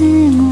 在我。